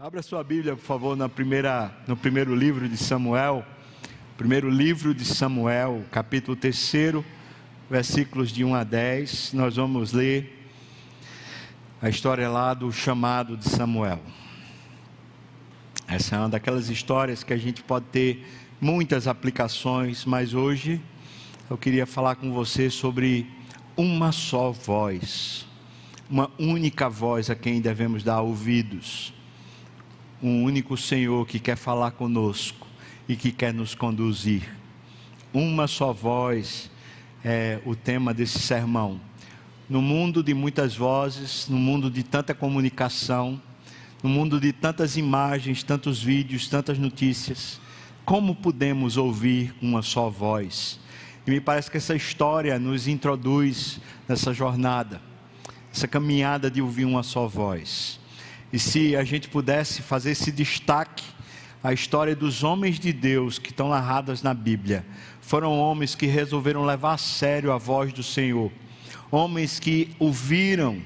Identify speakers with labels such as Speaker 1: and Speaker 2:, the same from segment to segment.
Speaker 1: Abra sua Bíblia, por favor, na primeira, no primeiro livro de Samuel. Primeiro livro de Samuel, capítulo 3, versículos de 1 a 10. Nós vamos ler a história lá do chamado de Samuel. Essa é uma daquelas histórias que a gente pode ter muitas aplicações, mas hoje eu queria falar com você sobre uma só voz, uma única voz a quem devemos dar ouvidos um único Senhor que quer falar conosco e que quer nos conduzir. Uma só voz é o tema desse sermão. No mundo de muitas vozes, no mundo de tanta comunicação, no mundo de tantas imagens, tantos vídeos, tantas notícias, como podemos ouvir uma só voz? E me parece que essa história nos introduz nessa jornada, essa caminhada de ouvir uma só voz. E se a gente pudesse fazer esse destaque, a história dos homens de Deus que estão narradas na Bíblia, foram homens que resolveram levar a sério a voz do Senhor, homens que ouviram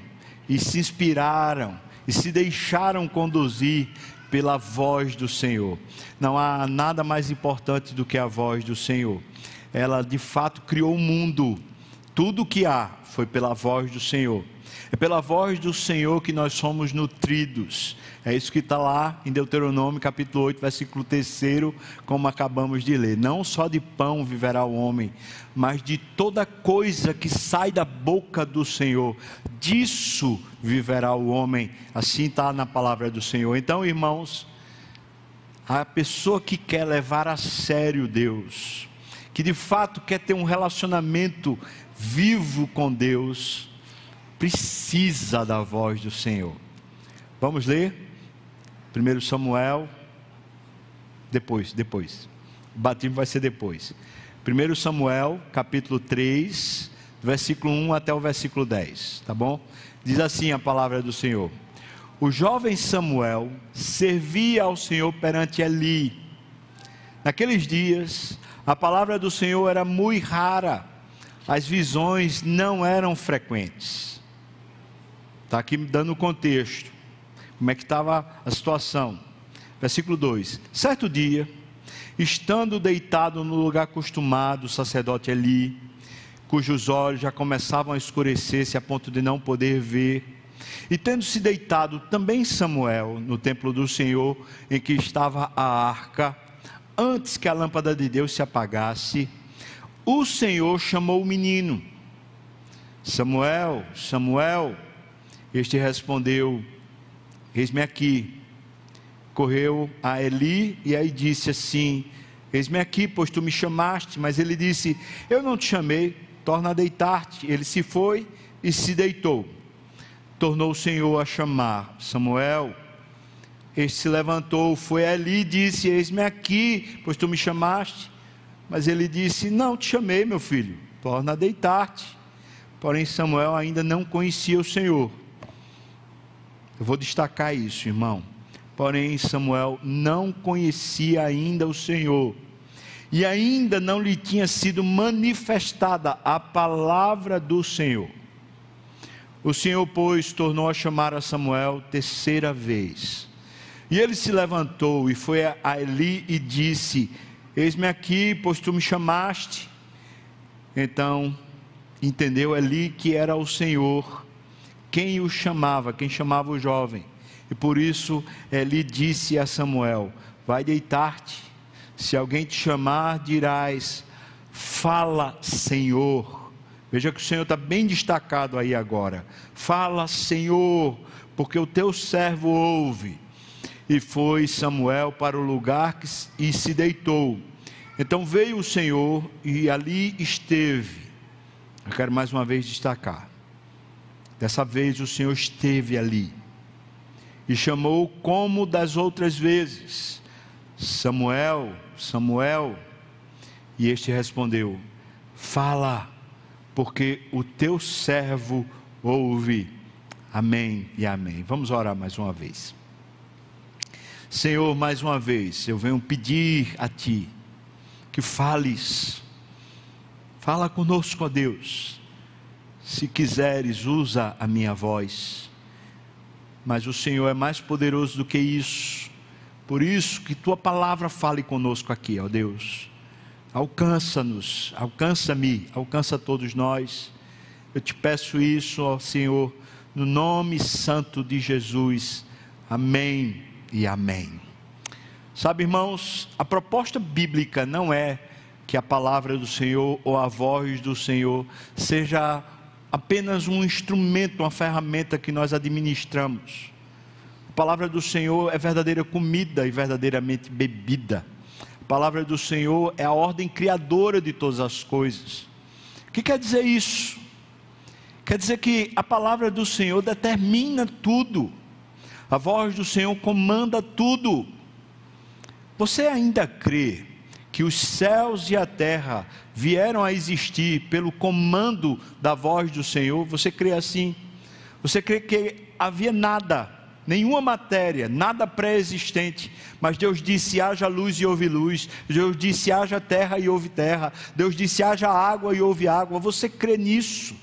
Speaker 1: e se inspiraram e se deixaram conduzir pela voz do Senhor. Não há nada mais importante do que a voz do Senhor. Ela de fato criou o mundo. Tudo o que há foi pela voz do Senhor. É pela voz do Senhor que nós somos nutridos. É isso que está lá em Deuteronômio capítulo 8, versículo 3, como acabamos de ler. Não só de pão viverá o homem, mas de toda coisa que sai da boca do Senhor. Disso viverá o homem. Assim está na palavra do Senhor. Então, irmãos, a pessoa que quer levar a sério Deus, que de fato quer ter um relacionamento vivo com Deus, precisa da voz do Senhor. Vamos ler? 1 Samuel, depois, depois. O batismo vai ser depois. 1 Samuel, capítulo 3, versículo 1 até o versículo 10, tá bom? Diz assim a palavra do Senhor: O jovem Samuel servia ao Senhor perante Eli. Naqueles dias, a palavra do Senhor era muito rara, as visões não eram frequentes. Está aqui dando o contexto. Como é que estava a situação? Versículo 2: Certo dia, estando deitado no lugar acostumado, o sacerdote Eli, cujos olhos já começavam a escurecer-se a ponto de não poder ver, e tendo se deitado também Samuel no templo do Senhor, em que estava a arca, antes que a lâmpada de Deus se apagasse, o Senhor chamou o menino: Samuel, Samuel. Este respondeu: Eis-me aqui. Correu a Eli e aí disse assim: Eis-me aqui, pois tu me chamaste. Mas ele disse: Eu não te chamei, torna a deitar-te. Ele se foi e se deitou. Tornou o Senhor a chamar Samuel. Este se levantou, foi a Eli e disse: Eis-me aqui, pois tu me chamaste. Mas ele disse: Não te chamei, meu filho, torna a deitar-te. Porém, Samuel ainda não conhecia o Senhor. Eu vou destacar isso, irmão. Porém, Samuel não conhecia ainda o Senhor, e ainda não lhe tinha sido manifestada a palavra do Senhor. O Senhor, pois, tornou a chamar a Samuel terceira vez. E ele se levantou e foi a Eli e disse: Eis-me aqui, pois tu me chamaste. Então entendeu Eli que era o Senhor quem o chamava, quem chamava o jovem. E por isso ele disse a Samuel: Vai deitar-te. Se alguém te chamar, dirás: Fala, Senhor. Veja que o Senhor está bem destacado aí agora. Fala, Senhor, porque o teu servo ouve. E foi Samuel para o lugar que, e se deitou. Então veio o Senhor e ali esteve. Eu quero mais uma vez destacar. Dessa vez o Senhor esteve ali e chamou como das outras vezes: Samuel, Samuel. E este respondeu: Fala, porque o teu servo ouve. Amém e amém. Vamos orar mais uma vez. Senhor, mais uma vez, eu venho pedir a Ti que fales, fala conosco, ó Deus se quiseres, usa a minha voz. mas o Senhor é mais poderoso do que isso. Por isso que tua palavra fale conosco aqui, ó Deus. Alcança-nos, alcança-me, alcança todos nós. Eu te peço isso, ó Senhor, no nome santo de Jesus. Amém e amém. Sabe, irmãos, a proposta bíblica não é que a palavra do Senhor ou a voz do Senhor seja apenas um instrumento, uma ferramenta que nós administramos. A palavra do Senhor é verdadeira comida e verdadeiramente bebida. A palavra do Senhor é a ordem criadora de todas as coisas. O que quer dizer isso? Quer dizer que a palavra do Senhor determina tudo. A voz do Senhor comanda tudo. Você ainda crê que os céus e a terra vieram a existir pelo comando da voz do Senhor? Você crê assim? Você crê que havia nada, nenhuma matéria, nada pré-existente, mas Deus disse: haja luz e houve luz. Deus disse: haja terra e houve terra. Deus disse: haja água e houve água. Você crê nisso?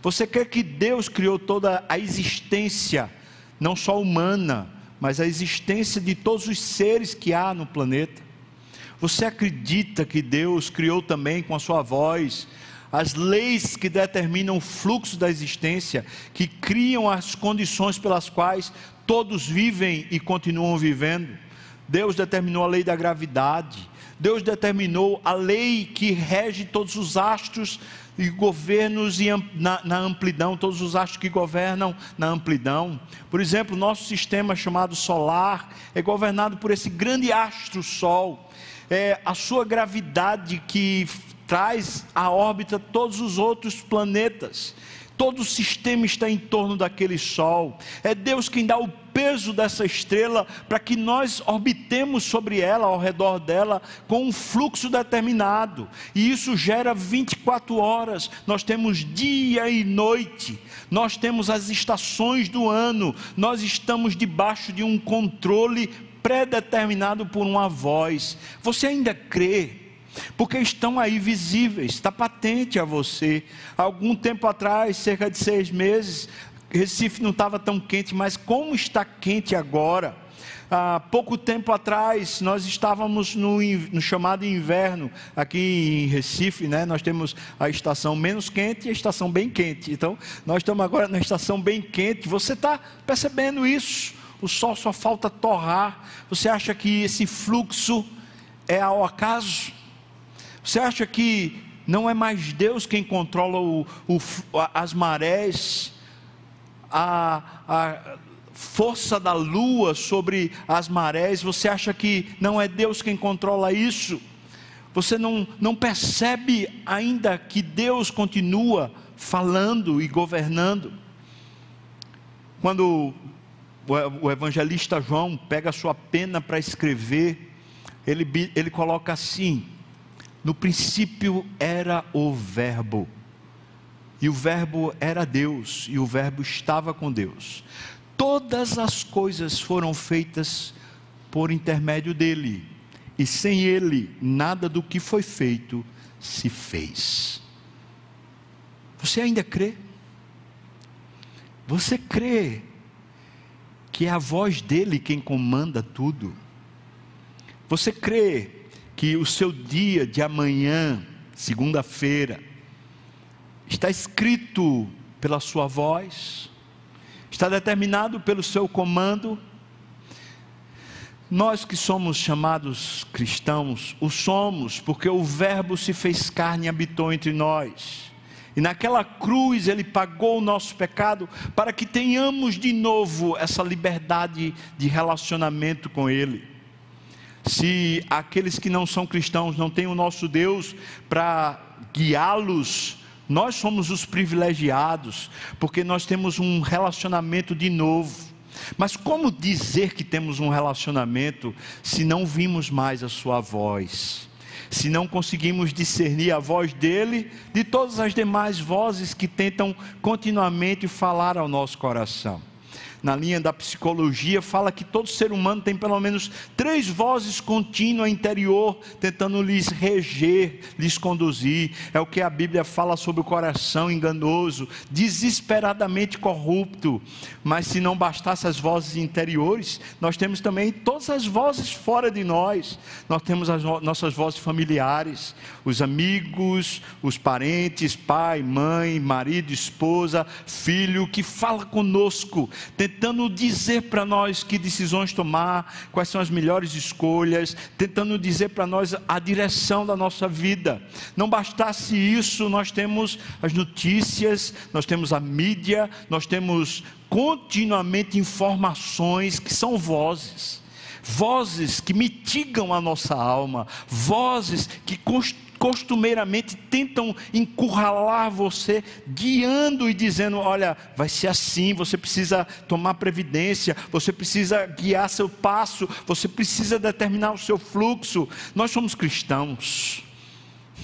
Speaker 1: Você crê que Deus criou toda a existência, não só humana, mas a existência de todos os seres que há no planeta. Você acredita que Deus criou também com a sua voz as leis que determinam o fluxo da existência, que criam as condições pelas quais todos vivem e continuam vivendo? Deus determinou a lei da gravidade, Deus determinou a lei que rege todos os astros e governos na, na, amplidão, todos os astros que governam na amplidão. Por exemplo, nosso sistema chamado solar é governado por esse grande astro Sol. É a sua gravidade que traz à órbita todos os outros planetas. Todo o sistema está em torno daquele sol. É Deus quem dá o peso dessa estrela para que nós orbitemos sobre ela, ao redor dela, com um fluxo determinado. E isso gera 24 horas. Nós temos dia e noite. Nós temos as estações do ano. Nós estamos debaixo de um controle predeterminado por uma voz. Você ainda crê? porque estão aí visíveis, está patente a você. Algum tempo atrás, cerca de seis meses, Recife não estava tão quente, mas como está quente agora? Há pouco tempo atrás, nós estávamos no, no, chamado inverno aqui em Recife, né? Nós temos a estação menos quente e a estação bem quente. Então, nós estamos agora na estação bem quente. Você está percebendo isso? O sol só falta torrar. Você acha que esse fluxo é ao acaso? Você acha que não é mais Deus quem controla o, o, as marés, a, a força da lua sobre as marés? Você acha que não é Deus quem controla isso? Você não, não percebe ainda que Deus continua falando e governando? Quando o evangelista João pega sua pena para escrever, ele, ele coloca assim: no princípio era o Verbo, e o Verbo era Deus, e o Verbo estava com Deus. Todas as coisas foram feitas por intermédio dele, e sem ele, nada do que foi feito se fez. Você ainda crê? Você crê que é a voz dele quem comanda tudo? Você crê que o seu dia de amanhã, segunda-feira, está escrito pela sua voz, está determinado pelo seu comando. Nós que somos chamados cristãos, o somos, porque o Verbo se fez carne e habitou entre nós. E naquela cruz ele pagou o nosso pecado para que tenhamos de novo essa liberdade de relacionamento com Ele se aqueles que não são cristãos não têm o nosso Deus para guiá-los, nós somos os privilegiados, porque nós temos um relacionamento de novo. Mas como dizer que temos um relacionamento se não vimos mais a sua voz? Se não conseguimos discernir a voz dele de todas as demais vozes que tentam continuamente falar ao nosso coração? Na linha da psicologia, fala que todo ser humano tem pelo menos três vozes contínuas interior, tentando lhes reger, lhes conduzir. É o que a Bíblia fala sobre o coração enganoso, desesperadamente corrupto. Mas se não bastasse as vozes interiores, nós temos também todas as vozes fora de nós. Nós temos as nossas vozes familiares, os amigos, os parentes, pai, mãe, marido, esposa, filho, que fala conosco, tentando dizer para nós que decisões tomar, quais são as melhores escolhas, tentando dizer para nós a direção da nossa vida. Não bastasse isso, nós temos as notícias, nós temos a mídia, nós temos continuamente informações que são vozes vozes que mitigam a nossa alma, vozes que costumeiramente tentam encurralar você, guiando e dizendo: olha, vai ser assim, você precisa tomar previdência, você precisa guiar seu passo, você precisa determinar o seu fluxo. Nós somos cristãos.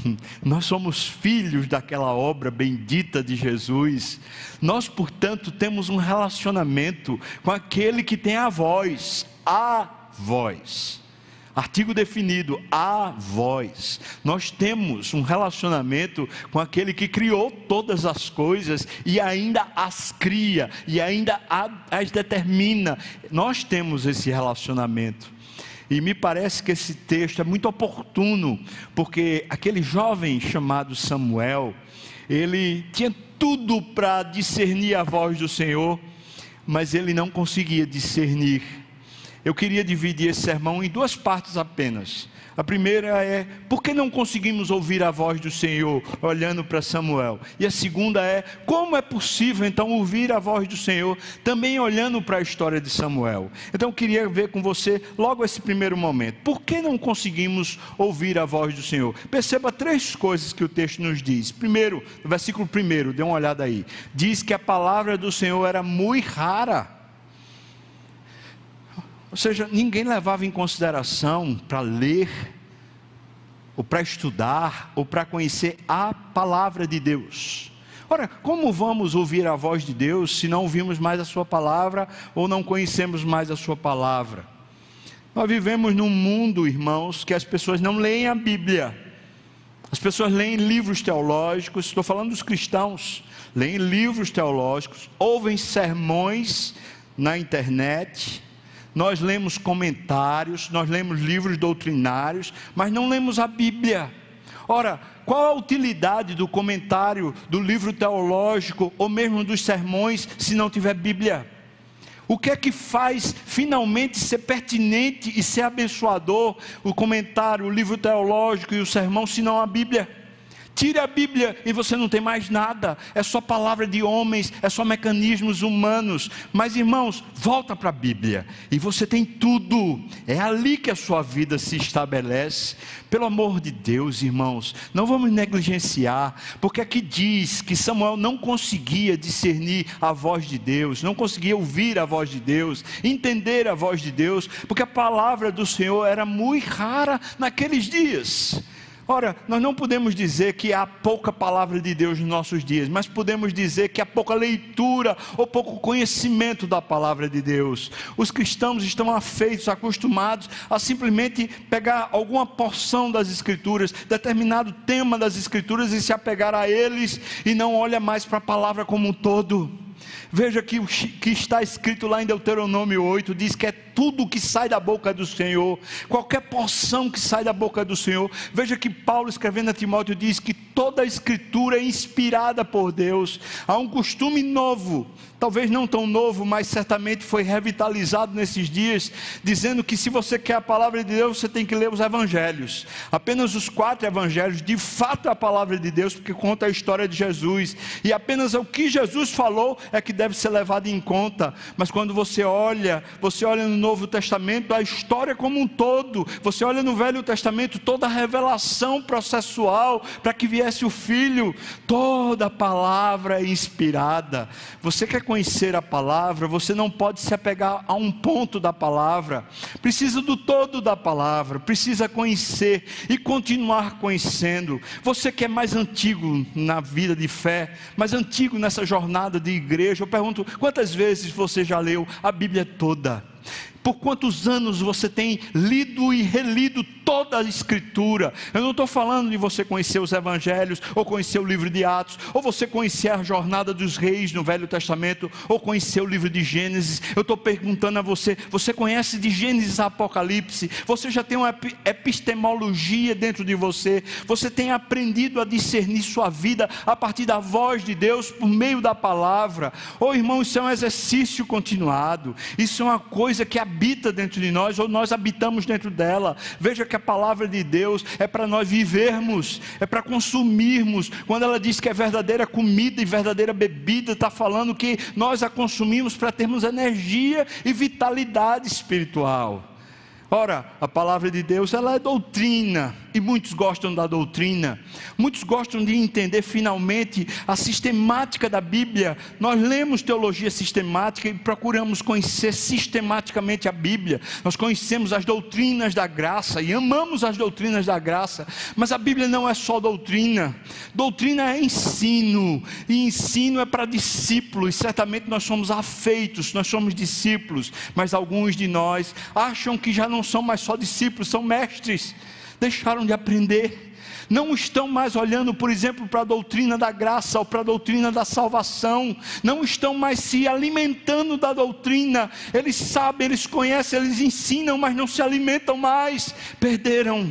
Speaker 1: Nós somos filhos daquela obra bendita de Jesus. Nós, portanto, temos um relacionamento com aquele que tem a voz, a voz. Artigo definido, a voz. Nós temos um relacionamento com aquele que criou todas as coisas e ainda as cria e ainda as determina. Nós temos esse relacionamento. E me parece que esse texto é muito oportuno, porque aquele jovem chamado Samuel, ele tinha tudo para discernir a voz do Senhor, mas ele não conseguia discernir eu queria dividir esse sermão em duas partes apenas. A primeira é por que não conseguimos ouvir a voz do Senhor olhando para Samuel? E a segunda é como é possível então ouvir a voz do Senhor também olhando para a história de Samuel? Então eu queria ver com você logo esse primeiro momento. Por que não conseguimos ouvir a voz do Senhor? Perceba três coisas que o texto nos diz. Primeiro, no versículo primeiro, dê uma olhada aí. Diz que a palavra do Senhor era muito rara. Ou seja, ninguém levava em consideração para ler, ou para estudar, ou para conhecer a palavra de Deus. Ora, como vamos ouvir a voz de Deus se não ouvimos mais a Sua palavra ou não conhecemos mais a Sua palavra? Nós vivemos num mundo, irmãos, que as pessoas não leem a Bíblia. As pessoas leem livros teológicos, estou falando dos cristãos, leem livros teológicos, ouvem sermões na internet, nós lemos comentários, nós lemos livros doutrinários, mas não lemos a Bíblia. Ora, qual a utilidade do comentário, do livro teológico ou mesmo dos sermões se não tiver Bíblia? O que é que faz finalmente ser pertinente e ser abençoador o comentário, o livro teológico e o sermão, se não a Bíblia? Tire a Bíblia e você não tem mais nada. É só palavra de homens, é só mecanismos humanos. Mas irmãos, volta para a Bíblia e você tem tudo. É ali que a sua vida se estabelece. Pelo amor de Deus, irmãos, não vamos negligenciar, porque aqui diz que Samuel não conseguia discernir a voz de Deus, não conseguia ouvir a voz de Deus, entender a voz de Deus, porque a palavra do Senhor era muito rara naqueles dias. Ora, nós não podemos dizer que há pouca palavra de Deus nos nossos dias, mas podemos dizer que há pouca leitura ou pouco conhecimento da palavra de Deus. Os cristãos estão afeitos, acostumados a simplesmente pegar alguma porção das Escrituras, determinado tema das Escrituras e se apegar a eles e não olha mais para a palavra como um todo. Veja que o que está escrito lá em Deuteronômio 8 diz que é tudo que sai da boca do Senhor, qualquer porção que sai da boca do Senhor. Veja que Paulo escrevendo a Timóteo diz que toda a escritura é inspirada por Deus. Há um costume novo, talvez não tão novo, mas certamente foi revitalizado nesses dias, dizendo que se você quer a palavra de Deus, você tem que ler os evangelhos. Apenas os quatro evangelhos, de fato, é a palavra de Deus, porque conta a história de Jesus. E apenas o que Jesus falou é que deve ser levado em conta. Mas quando você olha, você olha no Novo Testamento, a história como um todo. Você olha no Velho Testamento, toda a revelação processual para que viesse o Filho, toda a palavra é inspirada. Você quer conhecer a palavra, você não pode se apegar a um ponto da palavra, precisa do todo da palavra, precisa conhecer e continuar conhecendo. Você que é mais antigo na vida de fé, mais antigo nessa jornada de igreja, eu pergunto: quantas vezes você já leu a Bíblia toda? Por quantos anos você tem lido e relido toda a Escritura? Eu não estou falando de você conhecer os Evangelhos, ou conhecer o livro de Atos, ou você conhecer a jornada dos reis no Velho Testamento, ou conhecer o livro de Gênesis. Eu estou perguntando a você: você conhece de Gênesis a Apocalipse? Você já tem uma epistemologia dentro de você? Você tem aprendido a discernir sua vida a partir da voz de Deus por meio da palavra? Ou oh, irmão, isso é um exercício continuado, isso é uma coisa que a habita dentro de nós ou nós habitamos dentro dela. Veja que a palavra de Deus é para nós vivermos, é para consumirmos. Quando ela diz que é verdadeira comida e verdadeira bebida, está falando que nós a consumimos para termos energia e vitalidade espiritual. Ora, a palavra de Deus ela é doutrina e muitos gostam da doutrina. Muitos gostam de entender finalmente a sistemática da Bíblia. Nós lemos teologia sistemática e procuramos conhecer sistematicamente a Bíblia. Nós conhecemos as doutrinas da graça e amamos as doutrinas da graça. Mas a Bíblia não é só doutrina. Doutrina é ensino e ensino é para discípulos. Certamente nós somos afeitos, nós somos discípulos, mas alguns de nós acham que já não são mais só discípulos, são mestres deixaram de aprender, não estão mais olhando, por exemplo, para a doutrina da graça ou para a doutrina da salvação, não estão mais se alimentando da doutrina, eles sabem, eles conhecem, eles ensinam, mas não se alimentam mais, perderam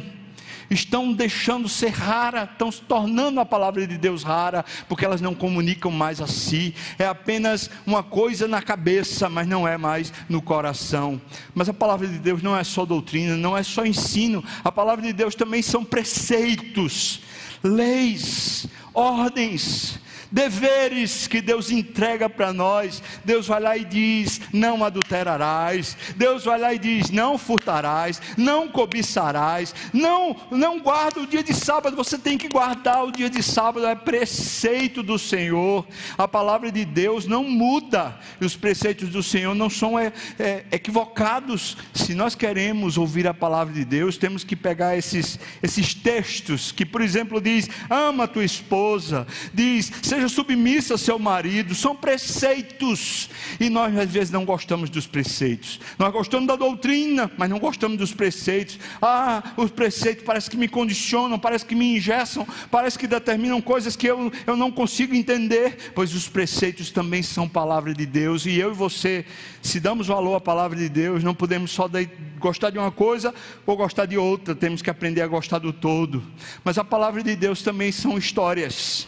Speaker 1: estão deixando ser rara, estão se tornando a palavra de Deus rara, porque elas não comunicam mais a si, é apenas uma coisa na cabeça, mas não é mais no coração. Mas a palavra de Deus não é só doutrina, não é só ensino, a palavra de Deus também são preceitos, leis, ordens deveres que Deus entrega para nós. Deus vai lá e diz: não adulterarás. Deus vai lá e diz: não furtarás, não cobiçarás, não não guarda o dia de sábado. Você tem que guardar o dia de sábado. É preceito do Senhor. A palavra de Deus não muda. E os preceitos do Senhor não são é, é, equivocados. Se nós queremos ouvir a palavra de Deus, temos que pegar esses esses textos que, por exemplo, diz: ama tua esposa, diz seja seja submissa ao seu marido, são preceitos, e nós às vezes não gostamos dos preceitos, nós gostamos da doutrina, mas não gostamos dos preceitos. Ah, os preceitos parece que me condicionam, parece que me ingessam, parece que determinam coisas que eu, eu não consigo entender, pois os preceitos também são palavra de Deus, e eu e você, se damos valor à palavra de Deus, não podemos só de, gostar de uma coisa ou gostar de outra, temos que aprender a gostar do todo, mas a palavra de Deus também são histórias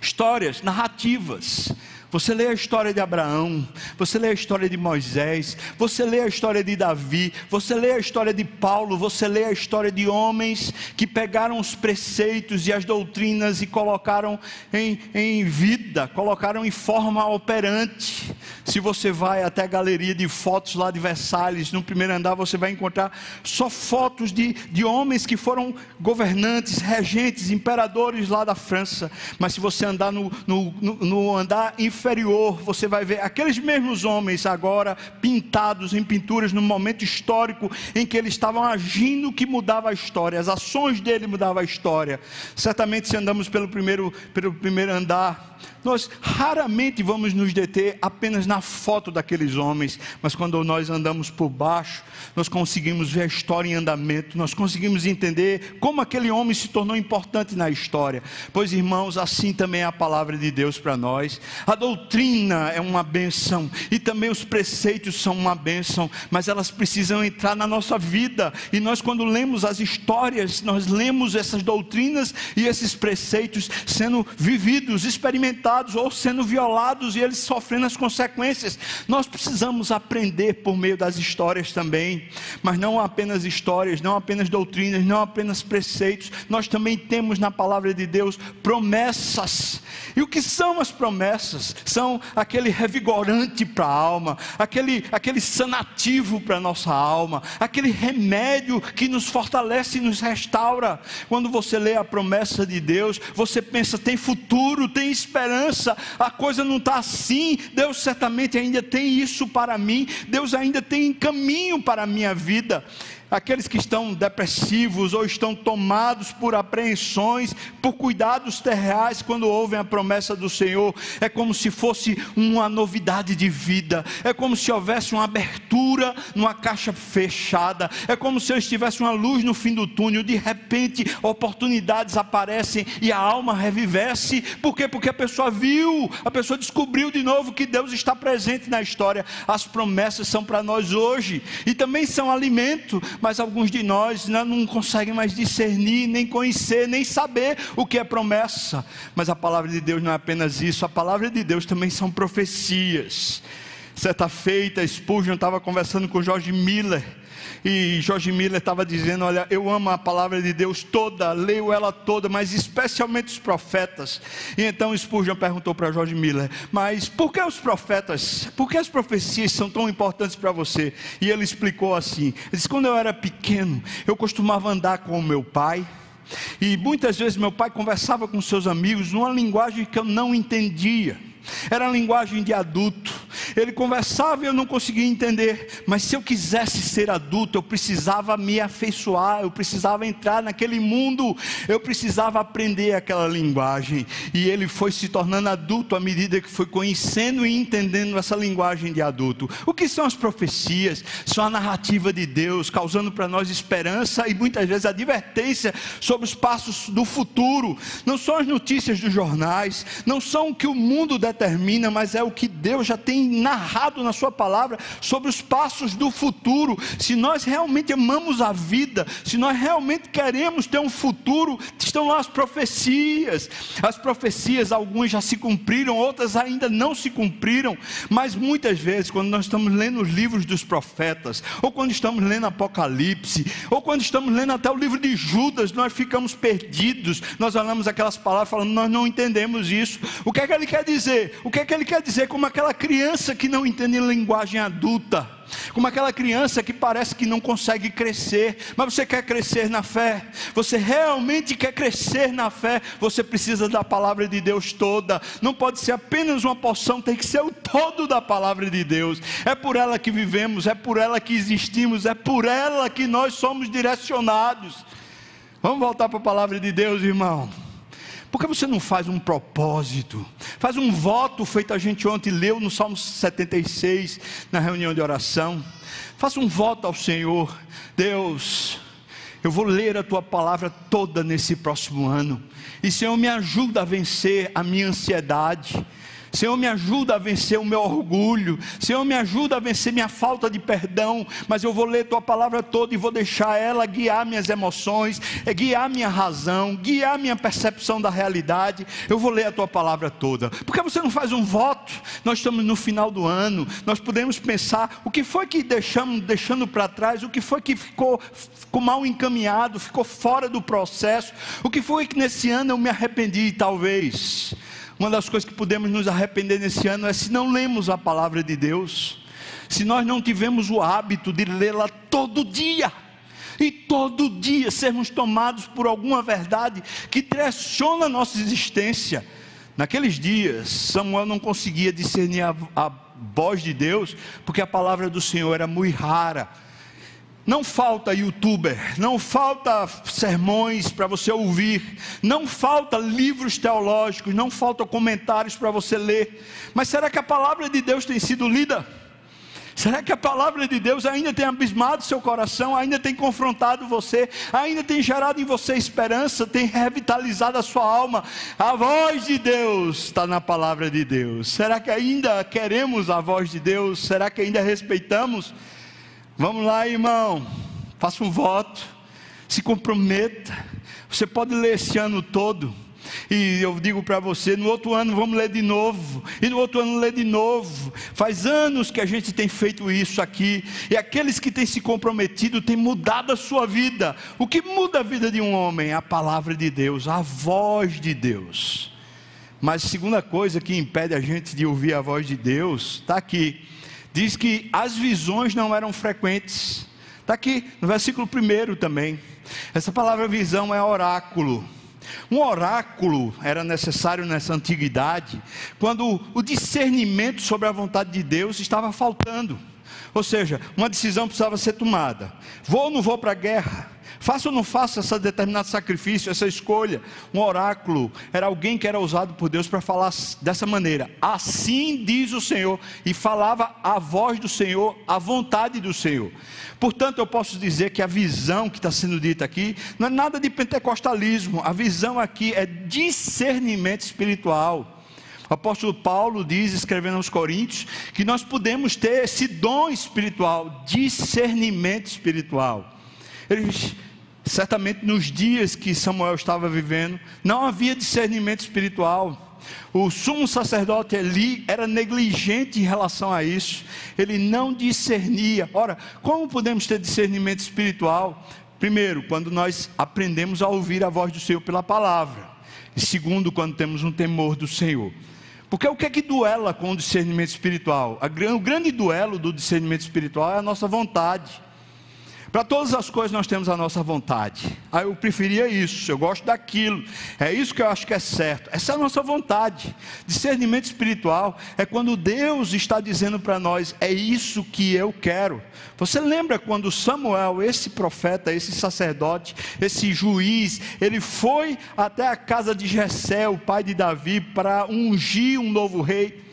Speaker 1: histórias, narrativas. Você lê a história de Abraão, você lê a história de Moisés, você lê a história de Davi, você lê a história de Paulo, você lê a história de homens que pegaram os preceitos e as doutrinas e colocaram em, em vida, colocaram em forma operante. Se você vai até a galeria de fotos lá de Versalhes, no primeiro andar, você vai encontrar só fotos de, de homens que foram governantes, regentes, imperadores lá da França. Mas se você andar no, no, no andar inferior, inferior, você vai ver aqueles mesmos homens agora pintados em pinturas no momento histórico em que eles estavam agindo que mudava a história, as ações dele mudavam a história. Certamente, se andamos pelo primeiro, pelo primeiro andar, nós raramente vamos nos deter apenas na foto daqueles homens, mas quando nós andamos por baixo, nós conseguimos ver a história em andamento, nós conseguimos entender como aquele homem se tornou importante na história. Pois, irmãos, assim também é a palavra de Deus para nós. A doutrina é uma benção e também os preceitos são uma benção, mas elas precisam entrar na nossa vida. E nós, quando lemos as histórias, nós lemos essas doutrinas e esses preceitos sendo vividos, experimentados ou sendo violados e eles sofrendo as consequências. Nós precisamos aprender por meio das histórias também, mas não apenas histórias, não apenas doutrinas, não apenas preceitos. Nós também temos na palavra de Deus promessas. E o que são as promessas? São aquele revigorante para a alma, aquele, aquele sanativo para a nossa alma, aquele remédio que nos fortalece e nos restaura. Quando você lê a promessa de Deus, você pensa, tem futuro, tem esperança a coisa não está assim. Deus certamente ainda tem isso para mim, Deus ainda tem caminho para a minha vida. Aqueles que estão depressivos ou estão tomados por apreensões, por cuidados terreais, quando ouvem a promessa do Senhor, é como se fosse uma novidade de vida, é como se houvesse uma abertura numa caixa fechada, é como se eu estivesse uma luz no fim do túnel, de repente oportunidades aparecem e a alma revivesse, por quê? Porque a pessoa viu, a pessoa descobriu de novo que Deus está presente na história, as promessas são para nós hoje, e também são alimento, mas alguns de nós né, não conseguem mais discernir, nem conhecer, nem saber o que é promessa. Mas a palavra de Deus não é apenas isso, a palavra de Deus também são profecias. Certa feita, Spurgeon estava conversando com George Miller e Jorge Miller estava dizendo: Olha, eu amo a palavra de Deus toda, leio ela toda, mas especialmente os profetas. E então Spurgeon perguntou para Jorge Miller: Mas por que os profetas, por que as profecias são tão importantes para você? E ele explicou assim: Ele disse, Quando eu era pequeno, eu costumava andar com o meu pai. E muitas vezes meu pai conversava com seus amigos numa linguagem que eu não entendia era linguagem de adulto. Ele conversava e eu não conseguia entender, mas se eu quisesse ser adulto, eu precisava me afeiçoar, eu precisava entrar naquele mundo, eu precisava aprender aquela linguagem. E ele foi se tornando adulto à medida que foi conhecendo e entendendo essa linguagem de adulto. O que são as profecias? São a narrativa de Deus, causando para nós esperança e muitas vezes advertência sobre os passos do futuro. Não são as notícias dos jornais, não são o que o mundo deve determina, mas é o que Deus já tem narrado na Sua palavra sobre os passos do futuro. Se nós realmente amamos a vida, se nós realmente queremos ter um futuro, estão lá as profecias. As profecias, algumas já se cumpriram, outras ainda não se cumpriram, mas muitas vezes, quando nós estamos lendo os livros dos profetas, ou quando estamos lendo Apocalipse, ou quando estamos lendo até o livro de Judas, nós ficamos perdidos, nós olhamos aquelas palavras falando, nós não entendemos isso. O que é que ele quer dizer? O que é que ele quer dizer? Como aquela criança que não entende linguagem adulta, como aquela criança que parece que não consegue crescer, mas você quer crescer na fé, você realmente quer crescer na fé, você precisa da palavra de Deus toda, não pode ser apenas uma porção, tem que ser o todo da palavra de Deus, é por ela que vivemos, é por ela que existimos, é por ela que nós somos direcionados. Vamos voltar para a palavra de Deus, irmão. Por que você não faz um propósito? Faz um voto feito a gente ontem leu no Salmo 76, na reunião de oração. Faça um voto ao Senhor. Deus, eu vou ler a tua palavra toda nesse próximo ano. E Senhor, me ajuda a vencer a minha ansiedade Senhor, me ajuda a vencer o meu orgulho. Senhor, me ajuda a vencer minha falta de perdão. Mas eu vou ler tua palavra toda e vou deixar ela guiar minhas emoções, é guiar minha razão, guiar minha percepção da realidade. Eu vou ler a tua palavra toda. Por que você não faz um voto? Nós estamos no final do ano. Nós podemos pensar o que foi que deixamos deixando para trás, o que foi que ficou, ficou mal encaminhado, ficou fora do processo, o que foi que nesse ano eu me arrependi, talvez. Uma das coisas que podemos nos arrepender nesse ano é se não lemos a palavra de Deus, se nós não tivemos o hábito de lê-la todo dia, e todo dia sermos tomados por alguma verdade que direciona a nossa existência. Naqueles dias, Samuel não conseguia discernir a, a voz de Deus, porque a palavra do Senhor era muito rara não falta youtuber, não falta sermões para você ouvir, não falta livros teológicos, não falta comentários para você ler. Mas será que a palavra de Deus tem sido lida? Será que a palavra de Deus ainda tem abismado seu coração, ainda tem confrontado você, ainda tem gerado em você esperança, tem revitalizado a sua alma? A voz de Deus está na palavra de Deus. Será que ainda queremos a voz de Deus? Será que ainda respeitamos? Vamos lá, irmão. Faça um voto. Se comprometa. Você pode ler esse ano todo. E eu digo para você, no outro ano vamos ler de novo, e no outro ano ler de novo. Faz anos que a gente tem feito isso aqui, e aqueles que têm se comprometido têm mudado a sua vida. O que muda a vida de um homem? A palavra de Deus, a voz de Deus. Mas a segunda coisa que impede a gente de ouvir a voz de Deus está aqui diz que as visões não eram frequentes. Está aqui no versículo 1 também. Essa palavra visão é oráculo. Um oráculo era necessário nessa antiguidade, quando o discernimento sobre a vontade de Deus estava faltando. Ou seja, uma decisão precisava ser tomada: vou ou não vou para a guerra? Faço ou não faço esse determinado sacrifício, essa escolha? Um oráculo era alguém que era usado por Deus para falar dessa maneira: Assim diz o Senhor, e falava a voz do Senhor, a vontade do Senhor. Portanto, eu posso dizer que a visão que está sendo dita aqui não é nada de pentecostalismo, a visão aqui é discernimento espiritual. O apóstolo Paulo diz, escrevendo aos Coríntios, que nós podemos ter esse dom espiritual, discernimento espiritual. Eles certamente nos dias que Samuel estava vivendo, não havia discernimento espiritual. O sumo sacerdote Eli era negligente em relação a isso, ele não discernia. Ora, como podemos ter discernimento espiritual? Primeiro, quando nós aprendemos a ouvir a voz do Senhor pela palavra, e segundo, quando temos um temor do Senhor. Porque o que é que duela com o discernimento espiritual? O grande duelo do discernimento espiritual é a nossa vontade. Para todas as coisas nós temos a nossa vontade. Ah, eu preferia isso, eu gosto daquilo. É isso que eu acho que é certo. Essa é a nossa vontade. Discernimento espiritual é quando Deus está dizendo para nós: é isso que eu quero. Você lembra quando Samuel, esse profeta, esse sacerdote, esse juiz, ele foi até a casa de Jessé, o pai de Davi, para ungir um novo rei?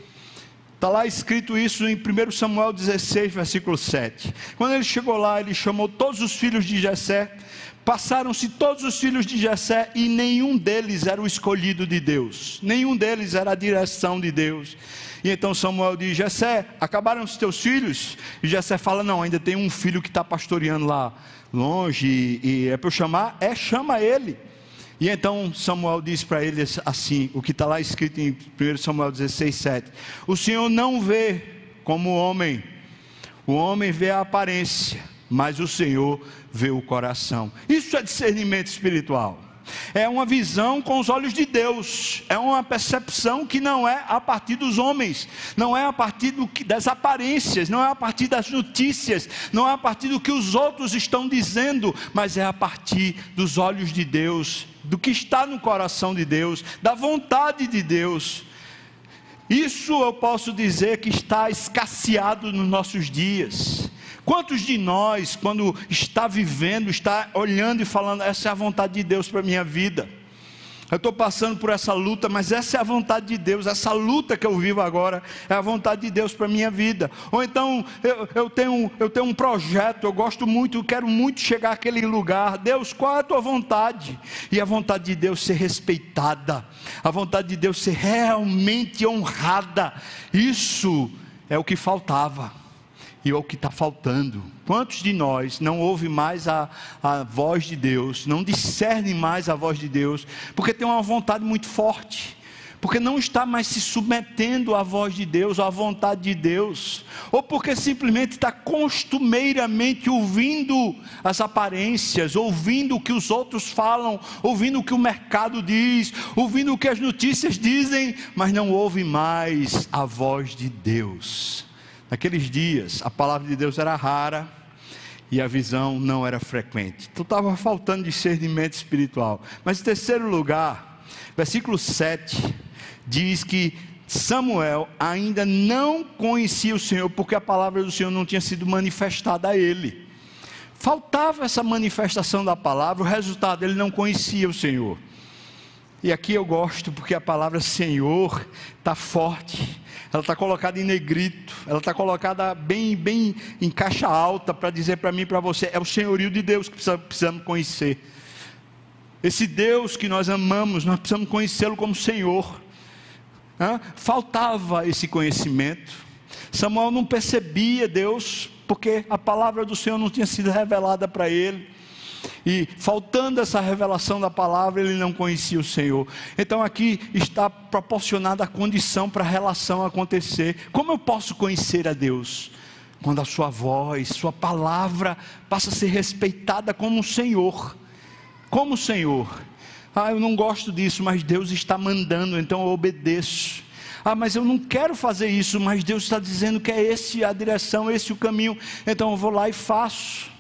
Speaker 1: Está lá escrito isso em 1 Samuel 16, versículo 7. Quando ele chegou lá, ele chamou todos os filhos de Jessé. Passaram-se todos os filhos de Jessé e nenhum deles era o escolhido de Deus. Nenhum deles era a direção de Deus. E então Samuel diz: Jessé, acabaram os teus filhos? E Jessé fala: Não, ainda tem um filho que está pastoreando lá longe. E, e é para eu chamar? É, chama ele. E então Samuel diz para ele assim: o que está lá escrito em 1 Samuel 16, 7. O Senhor não vê como o homem, o homem vê a aparência, mas o Senhor vê o coração. Isso é discernimento espiritual. É uma visão com os olhos de Deus, é uma percepção que não é a partir dos homens, não é a partir que, das aparências, não é a partir das notícias, não é a partir do que os outros estão dizendo, mas é a partir dos olhos de Deus do que está no coração de Deus, da vontade de Deus. Isso eu posso dizer que está escasseado nos nossos dias. Quantos de nós, quando está vivendo, está olhando e falando, essa é a vontade de Deus para a minha vida? Eu estou passando por essa luta, mas essa é a vontade de Deus. Essa luta que eu vivo agora é a vontade de Deus para a minha vida. Ou então eu, eu, tenho, eu tenho um projeto, eu gosto muito, eu quero muito chegar àquele lugar. Deus, qual é a tua vontade? E a vontade de Deus ser respeitada, a vontade de Deus ser realmente honrada. Isso é o que faltava e o que está faltando. Quantos de nós não ouve mais a, a voz de Deus, não discerne mais a voz de Deus, porque tem uma vontade muito forte, porque não está mais se submetendo à voz de Deus, à vontade de Deus, ou porque simplesmente está costumeiramente ouvindo as aparências, ouvindo o que os outros falam, ouvindo o que o mercado diz, ouvindo o que as notícias dizem, mas não ouve mais a voz de Deus. Naqueles dias, a palavra de Deus era rara e a visão não era frequente. Então estava faltando discernimento espiritual. Mas em terceiro lugar, versículo 7 diz que Samuel ainda não conhecia o Senhor porque a palavra do Senhor não tinha sido manifestada a ele. Faltava essa manifestação da palavra, o resultado, ele não conhecia o Senhor. E aqui eu gosto porque a palavra Senhor está forte, ela está colocada em negrito, ela está colocada bem, bem em caixa alta para dizer para mim e para você: é o senhorio de Deus que precisamos conhecer. Esse Deus que nós amamos, nós precisamos conhecê-lo como Senhor. Hã? Faltava esse conhecimento. Samuel não percebia Deus, porque a palavra do Senhor não tinha sido revelada para ele. E faltando essa revelação da palavra, ele não conhecia o Senhor. Então aqui está proporcionada a condição para a relação acontecer. Como eu posso conhecer a Deus? Quando a sua voz, sua palavra passa a ser respeitada como Senhor. Como Senhor. Ah, eu não gosto disso, mas Deus está mandando, então eu obedeço. Ah, mas eu não quero fazer isso, mas Deus está dizendo que é esse a direção, esse o caminho, então eu vou lá e faço.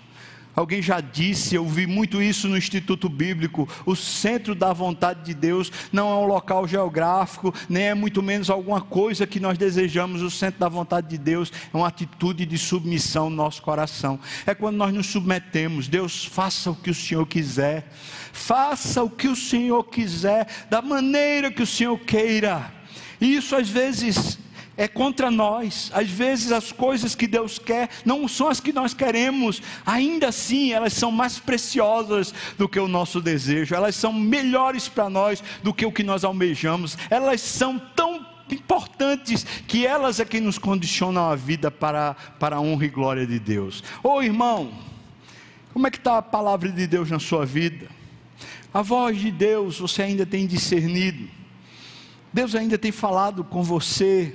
Speaker 1: Alguém já disse, eu vi muito isso no Instituto Bíblico: o centro da vontade de Deus não é um local geográfico, nem é muito menos alguma coisa que nós desejamos. O centro da vontade de Deus é uma atitude de submissão no nosso coração. É quando nós nos submetemos, Deus, faça o que o Senhor quiser, faça o que o Senhor quiser, da maneira que o Senhor queira. E isso às vezes é contra nós. Às vezes as coisas que Deus quer não são as que nós queremos, ainda assim elas são mais preciosas do que o nosso desejo, elas são melhores para nós do que o que nós almejamos, elas são tão importantes que elas é que nos condicionam a vida para, para a honra e glória de Deus. Ô oh, irmão, como é que está a palavra de Deus na sua vida? A voz de Deus você ainda tem discernido? Deus ainda tem falado com você?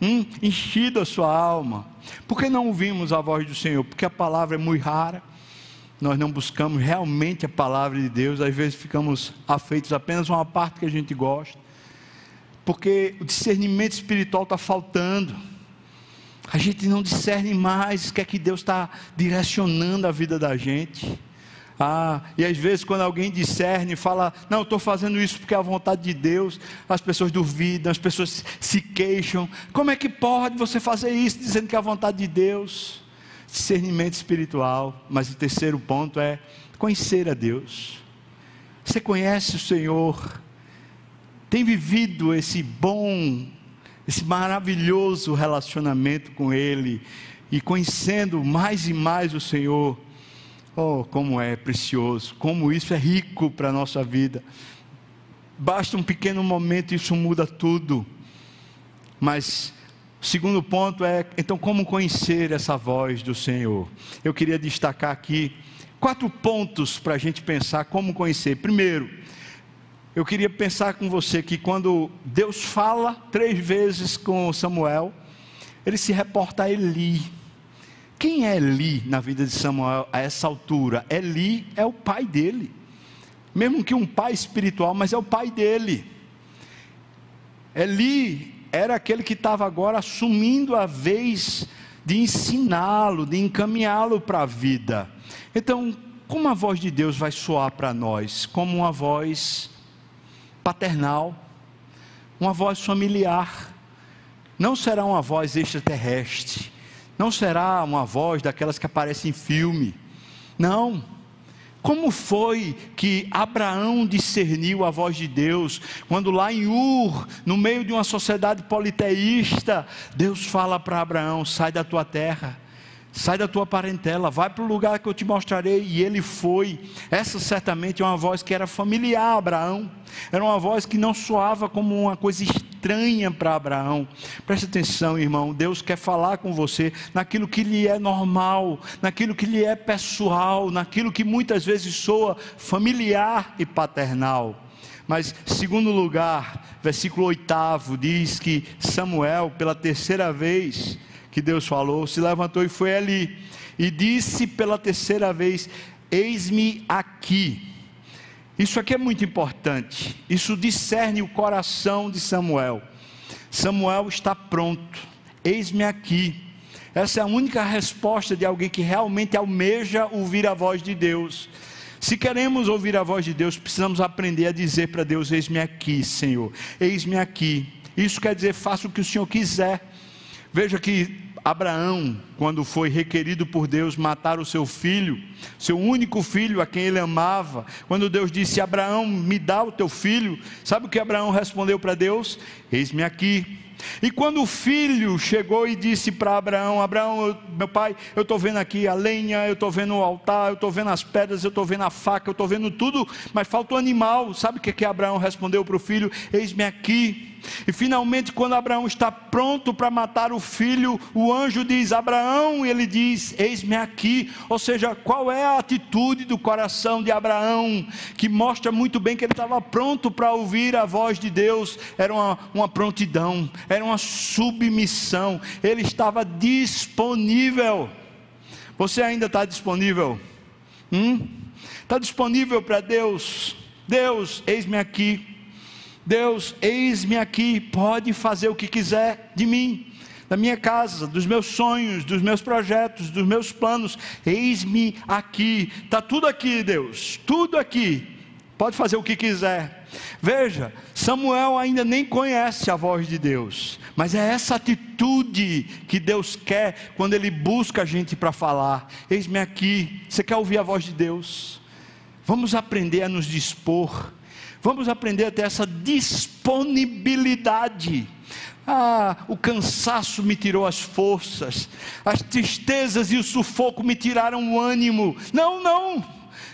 Speaker 1: Hum, enchido a sua alma. Por que não ouvimos a voz do Senhor? Porque a palavra é muito rara. Nós não buscamos realmente a palavra de Deus, às vezes ficamos afeitos apenas a uma parte que a gente gosta, porque o discernimento espiritual está faltando, a gente não discerne mais o que é que Deus está direcionando a vida da gente. Ah, e às vezes quando alguém discerne, fala, não, estou fazendo isso porque é a vontade de Deus, as pessoas duvidam, as pessoas se queixam. Como é que pode você fazer isso dizendo que é a vontade de Deus? Discernimento espiritual. Mas o terceiro ponto é conhecer a Deus. Você conhece o Senhor, tem vivido esse bom, esse maravilhoso relacionamento com Ele, e conhecendo mais e mais o Senhor Oh, como é precioso, como isso é rico para a nossa vida. Basta um pequeno momento e isso muda tudo. Mas o segundo ponto é, então, como conhecer essa voz do Senhor? Eu queria destacar aqui quatro pontos para a gente pensar como conhecer. Primeiro, eu queria pensar com você que quando Deus fala três vezes com Samuel, ele se reporta a Eli. Quem é Eli na vida de Samuel a essa altura? Eli é o pai dele, mesmo que um pai espiritual, mas é o pai dele. Eli era aquele que estava agora assumindo a vez de ensiná-lo, de encaminhá-lo para a vida. Então, como a voz de Deus vai soar para nós? Como uma voz paternal, uma voz familiar. Não será uma voz extraterrestre não será uma voz daquelas que aparecem em filme. Não. Como foi que Abraão discerniu a voz de Deus, quando lá em Ur, no meio de uma sociedade politeísta, Deus fala para Abraão: sai da tua terra, sai da tua parentela, vai para o lugar que eu te mostrarei. E ele foi. Essa certamente é uma voz que era familiar a Abraão, era uma voz que não soava como uma coisa estranha para Abraão. Preste atenção, irmão. Deus quer falar com você naquilo que lhe é normal, naquilo que lhe é pessoal, naquilo que muitas vezes soa familiar e paternal. Mas, segundo lugar, versículo oitavo diz que Samuel, pela terceira vez que Deus falou, se levantou e foi ali, e disse pela terceira vez: Eis-me aqui. Isso aqui é muito importante. Isso discerne o coração de Samuel. Samuel está pronto. Eis-me aqui. Essa é a única resposta de alguém que realmente almeja ouvir a voz de Deus. Se queremos ouvir a voz de Deus, precisamos aprender a dizer para Deus: Eis-me aqui, Senhor. Eis-me aqui. Isso quer dizer, faça o que o Senhor quiser. Veja que Abraão, quando foi requerido por Deus matar o seu filho, seu único filho a quem ele amava, quando Deus disse: Abraão, me dá o teu filho, sabe o que Abraão respondeu para Deus? Eis-me aqui. E quando o filho chegou e disse para Abraão: Abraão, eu, meu pai, eu estou vendo aqui a lenha, eu estou vendo o altar, eu estou vendo as pedras, eu estou vendo a faca, eu estou vendo tudo, mas falta o animal. Sabe o que, que Abraão respondeu para o filho? Eis-me aqui. E finalmente, quando Abraão está pronto para matar o filho, o anjo diz: Abraão, e ele diz: Eis-me aqui. Ou seja, qual é a atitude do coração de Abraão, que mostra muito bem que ele estava pronto para ouvir a voz de Deus? Era uma, uma prontidão, era uma submissão, ele estava disponível. Você ainda está disponível? Hum? Está disponível para Deus? Deus, eis-me aqui Deus, eis-me aqui, pode fazer o que quiser de mim. da minha casa, dos meus sonhos, dos meus projetos, dos meus planos. Eis-me aqui, está tudo aqui, Deus, tudo aqui. Pode fazer o que quiser. Veja, Samuel ainda nem conhece a voz de Deus, mas é essa atitude que Deus quer quando Ele busca a gente para falar. Eis-me aqui, você quer ouvir a voz de Deus? Vamos aprender a nos dispor, vamos aprender a ter essa disponibilidade ah, o cansaço me tirou as forças, as tristezas e o sufoco me tiraram o ânimo. Não, não.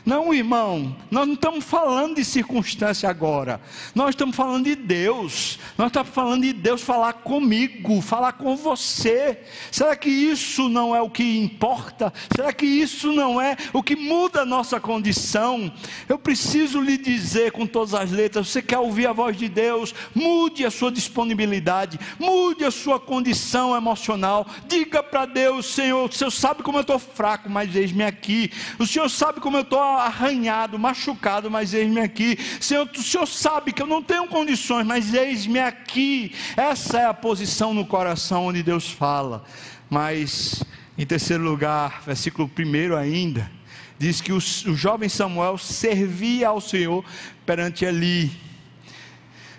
Speaker 1: Não, irmão, nós não estamos falando de circunstância agora, nós estamos falando de Deus, nós estamos falando de Deus falar comigo, falar com você. Será que isso não é o que importa? Será que isso não é o que muda a nossa condição? Eu preciso lhe dizer com todas as letras: você quer ouvir a voz de Deus? Mude a sua disponibilidade, mude a sua condição emocional, diga para Deus: Senhor, o Senhor sabe como eu estou fraco, mas eis-me aqui, o Senhor sabe como eu estou arranhado, machucado, mas eis-me aqui. Senhor, o Senhor sabe que eu não tenho condições, mas eis-me aqui. Essa é a posição no coração onde Deus fala. Mas, em terceiro lugar, versículo 1 ainda, diz que o, o jovem Samuel servia ao Senhor perante Eli.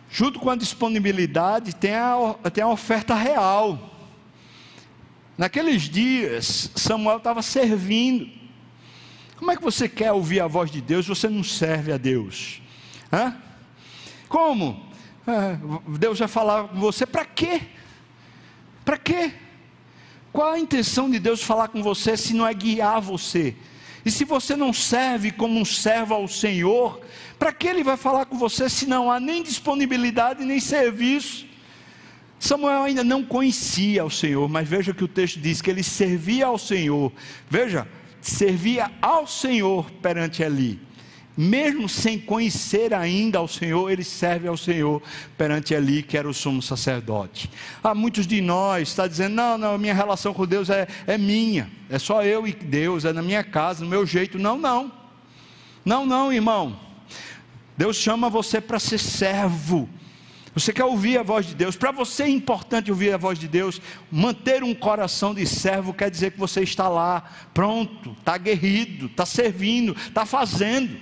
Speaker 1: Junto com a disponibilidade, tem a, tem a oferta real. Naqueles dias, Samuel estava servindo. Como é que você quer ouvir a voz de Deus você não serve a Deus? Hã? Como? É, Deus vai falar com você para quê? Para quê? Qual a intenção de Deus falar com você se não é guiar você? E se você não serve como um servo ao Senhor, para que Ele vai falar com você se não há nem disponibilidade nem serviço? Samuel ainda não conhecia o Senhor, mas veja que o texto diz que ele servia ao Senhor. Veja, servia ao Senhor perante Eli. Mesmo sem conhecer ainda ao Senhor, ele serve ao Senhor perante Eli, que era o sumo sacerdote. Há muitos de nós está dizendo: não, não, minha relação com Deus é, é minha, é só eu e Deus, é na minha casa, no meu jeito. Não, não, não, não, irmão. Deus chama você para ser servo você quer ouvir a voz de Deus? Para você é importante ouvir a voz de Deus. Manter um coração de servo quer dizer que você está lá, pronto, está aguerrido, está servindo, está fazendo.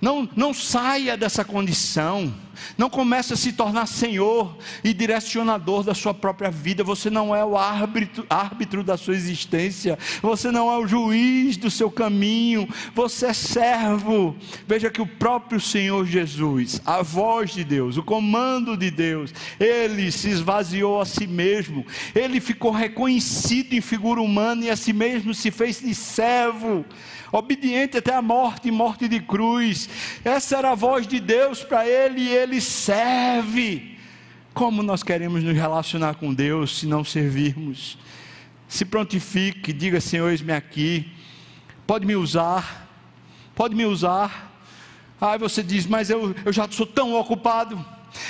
Speaker 1: Não, não saia dessa condição. Não comece a se tornar senhor e direcionador da sua própria vida. Você não é o árbitro, árbitro da sua existência. Você não é o juiz do seu caminho. Você é servo. Veja que o próprio Senhor Jesus, a voz de Deus, o comando de Deus, ele se esvaziou a si mesmo. Ele ficou reconhecido em figura humana e a si mesmo se fez de servo obediente até a morte morte de cruz. Essa era a voz de Deus para ele e ele serve. Como nós queremos nos relacionar com Deus se não servirmos? Se prontifique, diga: Senhor, eis-me aqui, pode me usar, pode me usar. Aí você diz, mas eu, eu já sou tão ocupado.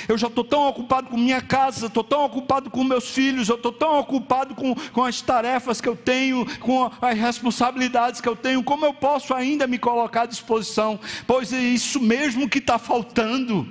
Speaker 1: Eu já estou tão ocupado com minha casa, estou tão ocupado com meus filhos, eu estou tão ocupado com, com as tarefas que eu tenho, com as responsabilidades que eu tenho, como eu posso ainda me colocar à disposição? Pois é isso mesmo que está faltando.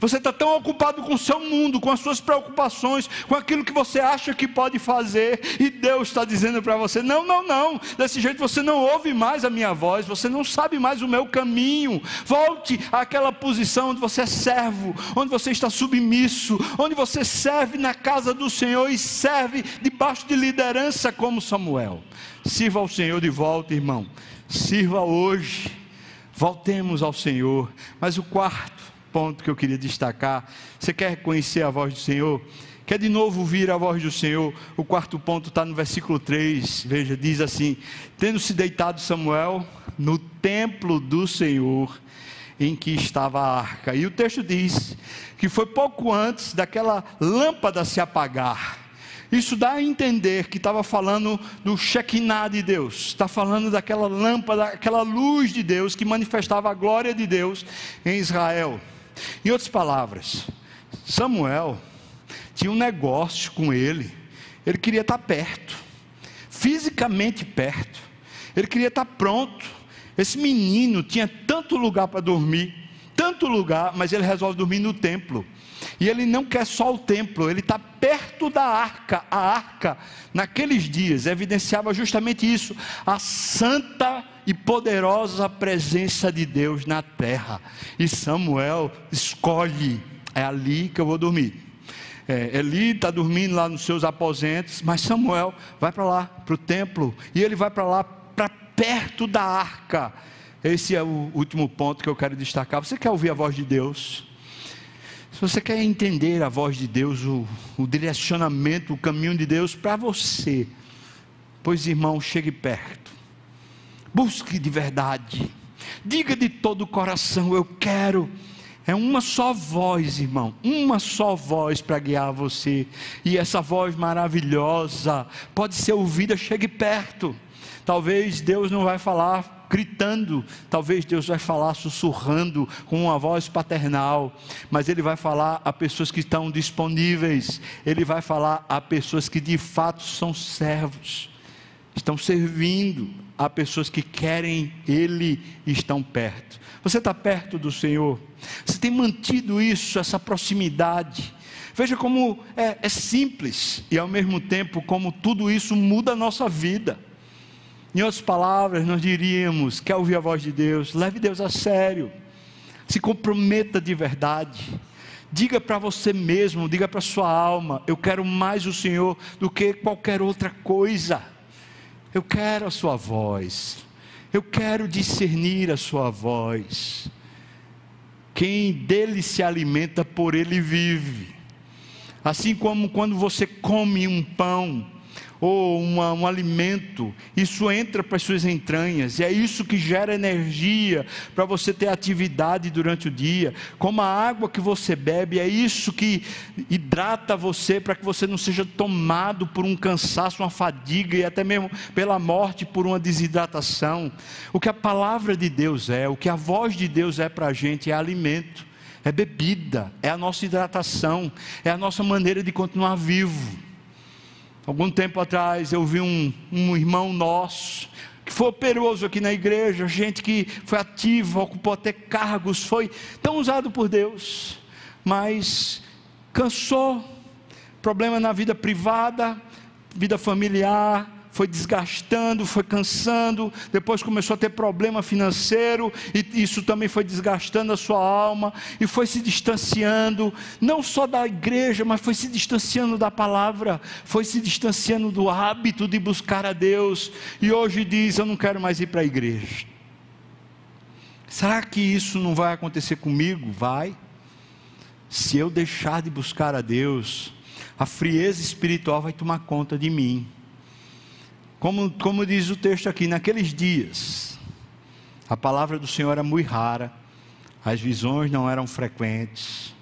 Speaker 1: Você está tão ocupado com o seu mundo, com as suas preocupações, com aquilo que você acha que pode fazer, e Deus está dizendo para você: não, não, não, desse jeito você não ouve mais a minha voz, você não sabe mais o meu caminho. Volte àquela posição onde você é servo, onde você está submisso, onde você serve na casa do Senhor e serve debaixo de liderança como Samuel. Sirva ao Senhor de volta, irmão. Sirva hoje. Voltemos ao Senhor. Mas o quarto, ponto que eu queria destacar. Você quer conhecer a voz do Senhor? Quer de novo ouvir a voz do Senhor? O quarto ponto está no versículo 3. Veja, diz assim: Tendo se deitado Samuel no templo do Senhor, em que estava a arca. E o texto diz que foi pouco antes daquela lâmpada se apagar. Isso dá a entender que estava falando do Shekinah de Deus, está falando daquela lâmpada, aquela luz de Deus que manifestava a glória de Deus em Israel. Em outras palavras, Samuel tinha um negócio com ele, ele queria estar perto, fisicamente perto, ele queria estar pronto. Esse menino tinha tanto lugar para dormir, tanto lugar, mas ele resolve dormir no templo. E ele não quer só o templo, ele está perto da arca. A arca, naqueles dias, evidenciava justamente isso: a santa e poderosa presença de Deus na terra. E Samuel escolhe: é ali que eu vou dormir. É, Eli está dormindo lá nos seus aposentos, mas Samuel vai para lá, para o templo, e ele vai para lá, para perto da arca. Esse é o último ponto que eu quero destacar. Você quer ouvir a voz de Deus? Se você quer entender a voz de Deus, o, o direcionamento, o caminho de Deus para você, pois irmão, chegue perto, busque de verdade, diga de todo o coração: Eu quero. É uma só voz, irmão, uma só voz para guiar você, e essa voz maravilhosa pode ser ouvida, chegue perto. Talvez Deus não vai falar gritando, talvez Deus vai falar sussurrando com uma voz paternal, mas Ele vai falar a pessoas que estão disponíveis, Ele vai falar a pessoas que de fato são servos, estão servindo, a pessoas que querem Ele e estão perto. Você está perto do Senhor, você tem mantido isso, essa proximidade. Veja como é, é simples e ao mesmo tempo como tudo isso muda a nossa vida. Em outras palavras, nós diríamos: quer ouvir a voz de Deus? Leve Deus a sério, se comprometa de verdade. Diga para você mesmo, diga para sua alma: eu quero mais o Senhor do que qualquer outra coisa. Eu quero a sua voz. Eu quero discernir a sua voz. Quem dele se alimenta, por ele vive. Assim como quando você come um pão, ou uma, um alimento, isso entra para as suas entranhas, e é isso que gera energia para você ter atividade durante o dia. Como a água que você bebe, é isso que hidrata você para que você não seja tomado por um cansaço, uma fadiga e até mesmo pela morte por uma desidratação. O que a palavra de Deus é, o que a voz de Deus é para a gente é alimento. É bebida, é a nossa hidratação, é a nossa maneira de continuar vivo. Algum tempo atrás eu vi um, um irmão nosso, que foi operoso aqui na igreja, gente que foi ativa, ocupou até cargos, foi tão usado por Deus, mas cansou, problema na vida privada, vida familiar, foi desgastando, foi cansando, depois começou a ter problema financeiro, e isso também foi desgastando a sua alma, e foi se distanciando, não só da igreja, mas foi se distanciando da palavra, foi se distanciando do hábito de buscar a Deus, e hoje diz: Eu não quero mais ir para a igreja. Será que isso não vai acontecer comigo? Vai. Se eu deixar de buscar a Deus, a frieza espiritual vai tomar conta de mim. Como, como diz o texto aqui, naqueles dias, a palavra do Senhor era muito rara, as visões não eram frequentes,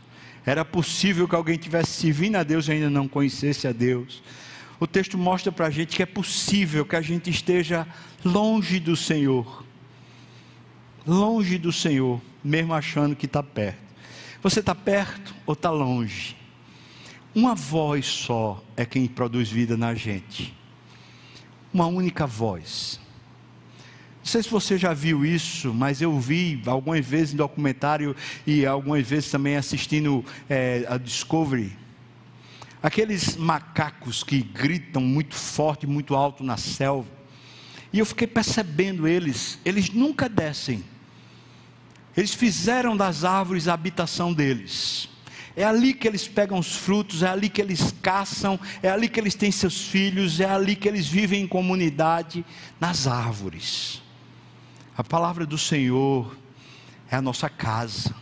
Speaker 1: era possível que alguém tivesse servindo a Deus e ainda não conhecesse a Deus. O texto mostra para a gente que é possível que a gente esteja longe do Senhor, longe do Senhor, mesmo achando que está perto. Você está perto ou está longe? Uma voz só é quem produz vida na gente uma única voz. Não sei se você já viu isso, mas eu vi algumas vezes em documentário e algumas vezes também assistindo é, a Discovery. Aqueles macacos que gritam muito forte, muito alto na selva. E eu fiquei percebendo eles, eles nunca descem. Eles fizeram das árvores a habitação deles. É ali que eles pegam os frutos, é ali que eles caçam, é ali que eles têm seus filhos, é ali que eles vivem em comunidade, nas árvores. A palavra do Senhor é a nossa casa,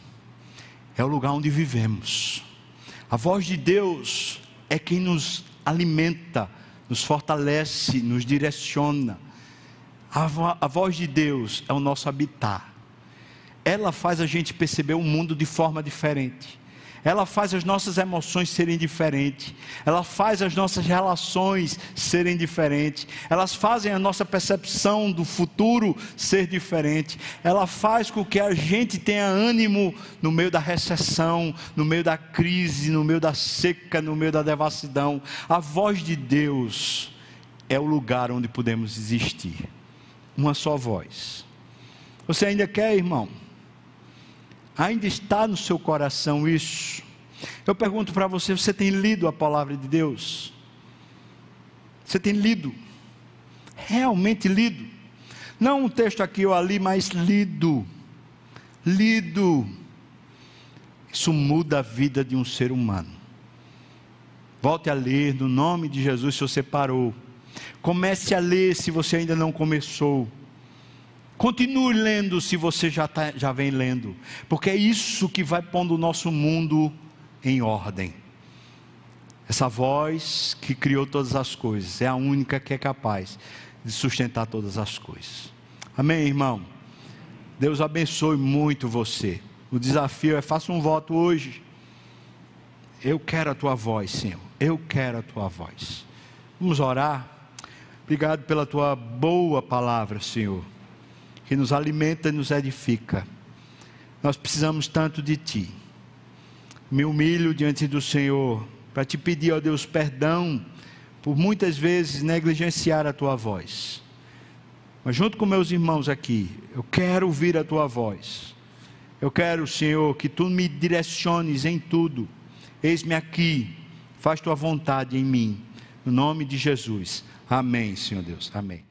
Speaker 1: é o lugar onde vivemos. A voz de Deus é quem nos alimenta, nos fortalece, nos direciona. A, vo a voz de Deus é o nosso habitar. Ela faz a gente perceber o mundo de forma diferente ela faz as nossas emoções serem diferentes, ela faz as nossas relações serem diferentes, elas fazem a nossa percepção do futuro ser diferente, ela faz com que a gente tenha ânimo no meio da recessão, no meio da crise, no meio da seca, no meio da devassidão. A voz de Deus é o lugar onde podemos existir. Uma só voz. Você ainda quer, irmão? Ainda está no seu coração isso? Eu pergunto para você: você tem lido a palavra de Deus? Você tem lido? Realmente lido? Não um texto aqui ou ali, mas lido. Lido. Isso muda a vida de um ser humano. Volte a ler no nome de Jesus se você parou. Comece a ler se você ainda não começou. Continue lendo se você já, tá, já vem lendo, porque é isso que vai pondo o nosso mundo em ordem. Essa voz que criou todas as coisas é a única que é capaz de sustentar todas as coisas. Amém, irmão? Deus abençoe muito você. O desafio é: faça um voto hoje. Eu quero a tua voz, Senhor. Eu quero a tua voz. Vamos orar. Obrigado pela tua boa palavra, Senhor que nos alimenta e nos edifica. Nós precisamos tanto de Ti. Me humilho diante do Senhor para te pedir, ó Deus, perdão por muitas vezes negligenciar a Tua voz. Mas junto com meus irmãos aqui, eu quero ouvir a Tua voz. Eu quero, Senhor, que Tu me direciones em tudo. Eis-me aqui, faz Tua vontade em mim. No nome de Jesus. Amém, Senhor Deus. Amém.